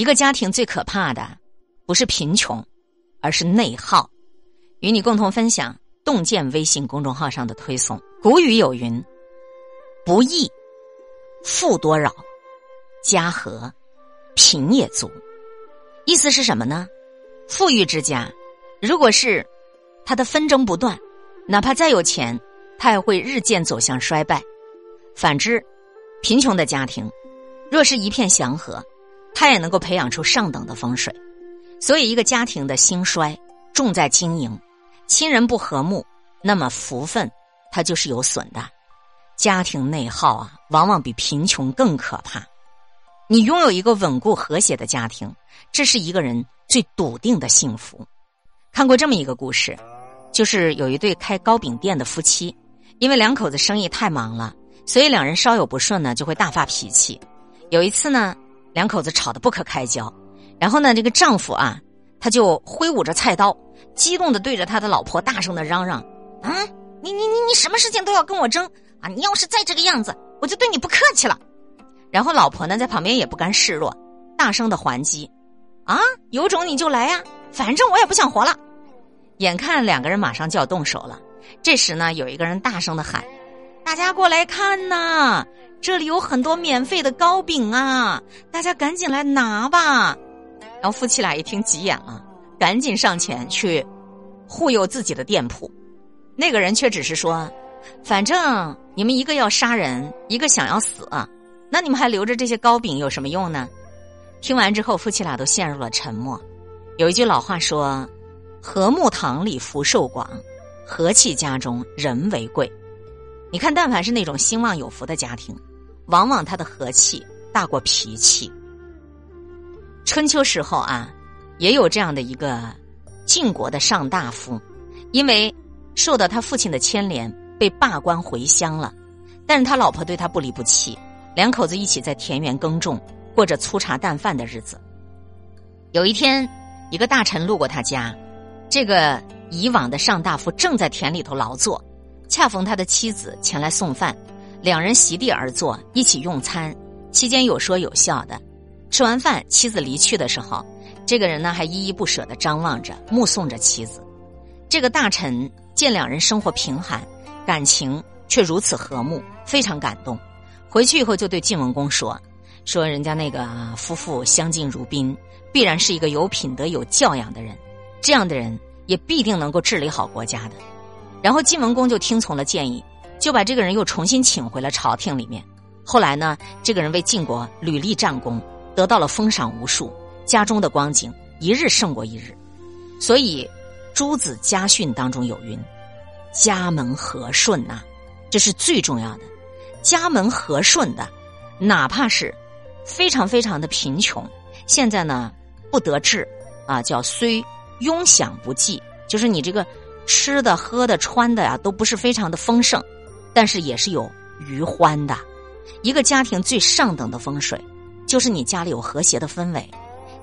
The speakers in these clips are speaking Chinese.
一个家庭最可怕的不是贫穷，而是内耗。与你共同分享洞见微信公众号上的推送。古语有云：“不义，富多扰；家和，贫也足。”意思是什么呢？富裕之家，如果是他的纷争不断，哪怕再有钱，他也会日渐走向衰败。反之，贫穷的家庭，若是一片祥和。他也能够培养出上等的风水，所以一个家庭的兴衰重在经营，亲人不和睦，那么福分它就是有损的。家庭内耗啊，往往比贫穷更可怕。你拥有一个稳固和谐的家庭，这是一个人最笃定的幸福。看过这么一个故事，就是有一对开糕饼店的夫妻，因为两口子生意太忙了，所以两人稍有不顺呢，就会大发脾气。有一次呢。两口子吵得不可开交，然后呢，这个丈夫啊，他就挥舞着菜刀，激动的对着他的老婆大声的嚷嚷：“啊，你你你你什么事情都要跟我争啊！你要是再这个样子，我就对你不客气了。”然后老婆呢，在旁边也不甘示弱，大声的还击：“啊，有种你就来呀，反正我也不想活了。”眼看两个人马上就要动手了，这时呢，有一个人大声的喊：“大家过来看呐！”这里有很多免费的糕饼啊，大家赶紧来拿吧。然后夫妻俩一听急眼了，赶紧上前去护佑自己的店铺。那个人却只是说：“反正你们一个要杀人，一个想要死，那你们还留着这些糕饼有什么用呢？”听完之后，夫妻俩都陷入了沉默。有一句老话说：“和睦堂里福寿广，和气家中人为贵。”你看，但凡是那种兴旺有福的家庭。往往他的和气大过脾气。春秋时候啊，也有这样的一个晋国的上大夫，因为受到他父亲的牵连，被罢官回乡了。但是他老婆对他不离不弃，两口子一起在田园耕种，过着粗茶淡饭的日子。有一天，一个大臣路过他家，这个以往的上大夫正在田里头劳作，恰逢他的妻子前来送饭。两人席地而坐，一起用餐，期间有说有笑的。吃完饭，妻子离去的时候，这个人呢还依依不舍的张望着，目送着妻子。这个大臣见两人生活贫寒，感情却如此和睦，非常感动。回去以后就对晋文公说：“说人家那个夫妇相敬如宾，必然是一个有品德、有教养的人。这样的人也必定能够治理好国家的。”然后晋文公就听从了建议。就把这个人又重新请回了朝廷里面。后来呢，这个人为晋国屡立战功，得到了封赏无数，家中的光景一日胜过一日。所以，诸子家训当中有云：“家门和顺呐，这是最重要的。家门和顺的，哪怕是非常非常的贫穷，现在呢不得志啊，叫虽庸享不济，就是你这个吃的、喝的、穿的呀，都不是非常的丰盛。”但是也是有余欢的，一个家庭最上等的风水，就是你家里有和谐的氛围，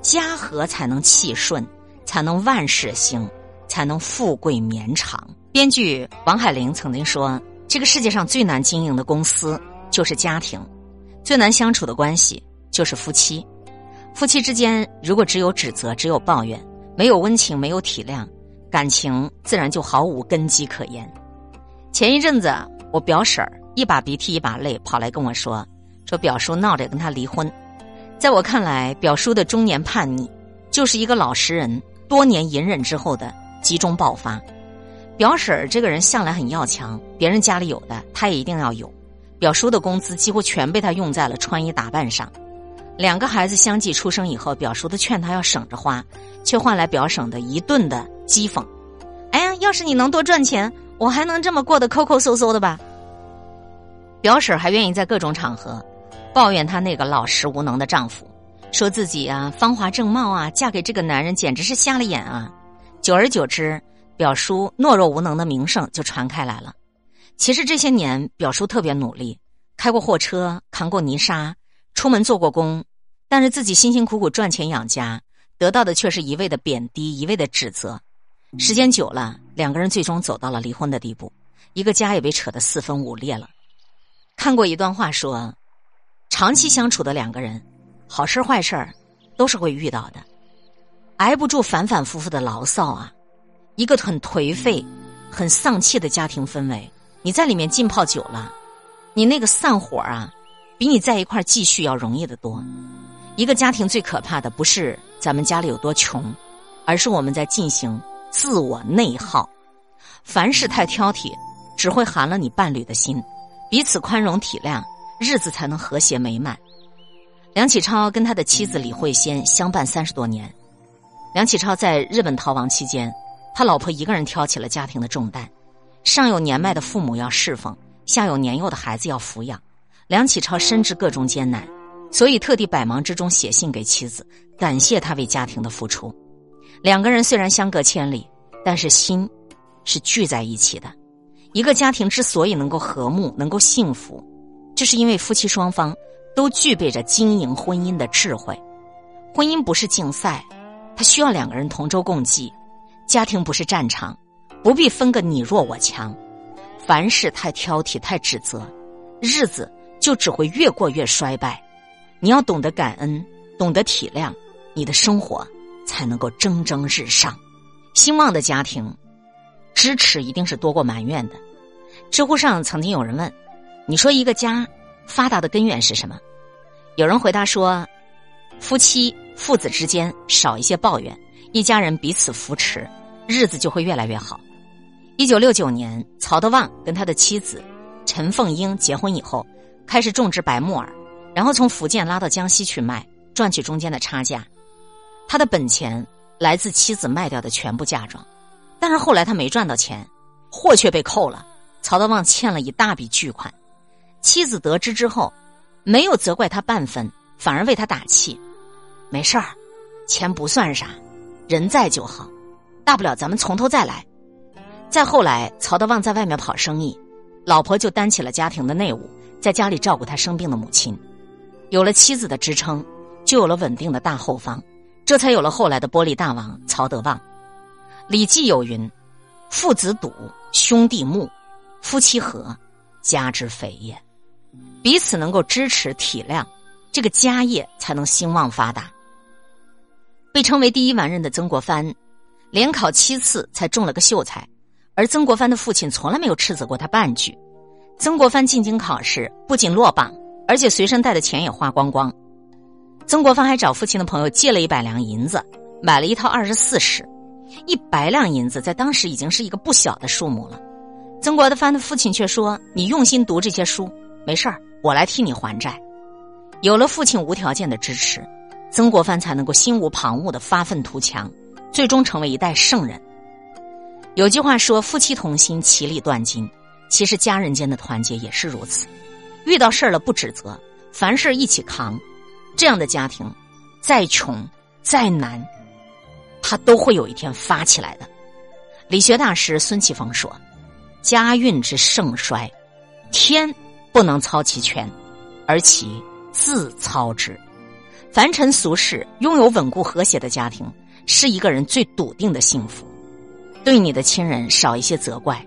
家和才能气顺，才能万事兴，才能富贵绵长。编剧王海玲曾经说：“这个世界上最难经营的公司就是家庭，最难相处的关系就是夫妻。夫妻之间如果只有指责，只有抱怨，没有温情，没有体谅，感情自然就毫无根基可言。”前一阵子。我表婶儿一把鼻涕一把泪跑来跟我说：“说表叔闹着跟他离婚。”在我看来，表叔的中年叛逆就是一个老实人多年隐忍之后的集中爆发。表婶儿这个人向来很要强，别人家里有的他也一定要有。表叔的工资几乎全被他用在了穿衣打扮上。两个孩子相继出生以后，表叔都劝他要省着花，却换来表婶的一顿的讥讽：“哎呀，要是你能多赚钱。”我还能这么过得抠抠搜搜的吧？表婶还愿意在各种场合抱怨她那个老实无能的丈夫，说自己啊芳华正茂啊，嫁给这个男人简直是瞎了眼啊！久而久之，表叔懦弱无能的名声就传开来了。其实这些年，表叔特别努力，开过货车，扛过泥沙，出门做过工，但是自己辛辛苦苦赚钱养家，得到的却是一味的贬低，一味的指责。时间久了，两个人最终走到了离婚的地步，一个家也被扯得四分五裂了。看过一段话说，长期相处的两个人，好事坏事都是会遇到的，挨不住反反复复的牢骚啊，一个很颓废、很丧气的家庭氛围，你在里面浸泡久了，你那个散伙啊，比你在一块继续要容易得多。一个家庭最可怕的不是咱们家里有多穷，而是我们在进行自我内耗。凡事太挑剔，只会寒了你伴侣的心。彼此宽容体谅，日子才能和谐美满。梁启超跟他的妻子李惠仙相伴三十多年。梁启超在日本逃亡期间，他老婆一个人挑起了家庭的重担，上有年迈的父母要侍奉，下有年幼的孩子要抚养。梁启超深知各种艰难，所以特地百忙之中写信给妻子，感谢他为家庭的付出。两个人虽然相隔千里，但是心是聚在一起的。一个家庭之所以能够和睦、能够幸福，就是因为夫妻双方。都具备着经营婚姻的智慧。婚姻不是竞赛，它需要两个人同舟共济；家庭不是战场，不必分个你弱我强。凡事太挑剔、太指责，日子就只会越过越衰败。你要懂得感恩，懂得体谅，你的生活才能够蒸蒸日上。兴旺的家庭，支持一定是多过埋怨的。知乎上曾经有人问：“你说一个家？”发达的根源是什么？有人回答说：夫妻、父子之间少一些抱怨，一家人彼此扶持，日子就会越来越好。一九六九年，曹德旺跟他的妻子陈凤英结婚以后，开始种植白木耳，然后从福建拉到江西去卖，赚取中间的差价。他的本钱来自妻子卖掉的全部嫁妆，但是后来他没赚到钱，货却被扣了，曹德旺欠了一大笔巨款。妻子得知之后，没有责怪他半分，反而为他打气：“没事儿，钱不算啥，人在就好，大不了咱们从头再来。”再后来，曹德旺在外面跑生意，老婆就担起了家庭的内务，在家里照顾他生病的母亲。有了妻子的支撑，就有了稳定的大后方，这才有了后来的玻璃大王曹德旺。《礼记》有云：“父子笃，兄弟睦，夫妻和，家之肥也。”彼此能够支持体谅，这个家业才能兴旺发达。被称为第一完人的曾国藩，连考七次才中了个秀才，而曾国藩的父亲从来没有斥责过他半句。曾国藩进京考试不仅落榜，而且随身带的钱也花光光。曾国藩还找父亲的朋友借了一百两银子，买了一套二十四史。一百两银子在当时已经是一个不小的数目了。曾国藩的父亲却说：“你用心读这些书。”没事儿，我来替你还债。有了父亲无条件的支持，曾国藩才能够心无旁骛的发愤图强，最终成为一代圣人。有句话说：“夫妻同心，其利断金。”其实家人间的团结也是如此。遇到事儿了不指责，凡事一起扛，这样的家庭，再穷再难，他都会有一天发起来的。理学大师孙启峰说：“家运之盛衰，天。”不能操其权，而其自操之。凡尘俗世，拥有稳固和谐的家庭，是一个人最笃定的幸福。对你的亲人少一些责怪，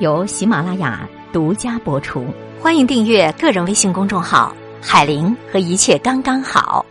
由喜马拉雅独家播出，欢迎订阅个人微信公众号“海林”和“一切刚刚好”。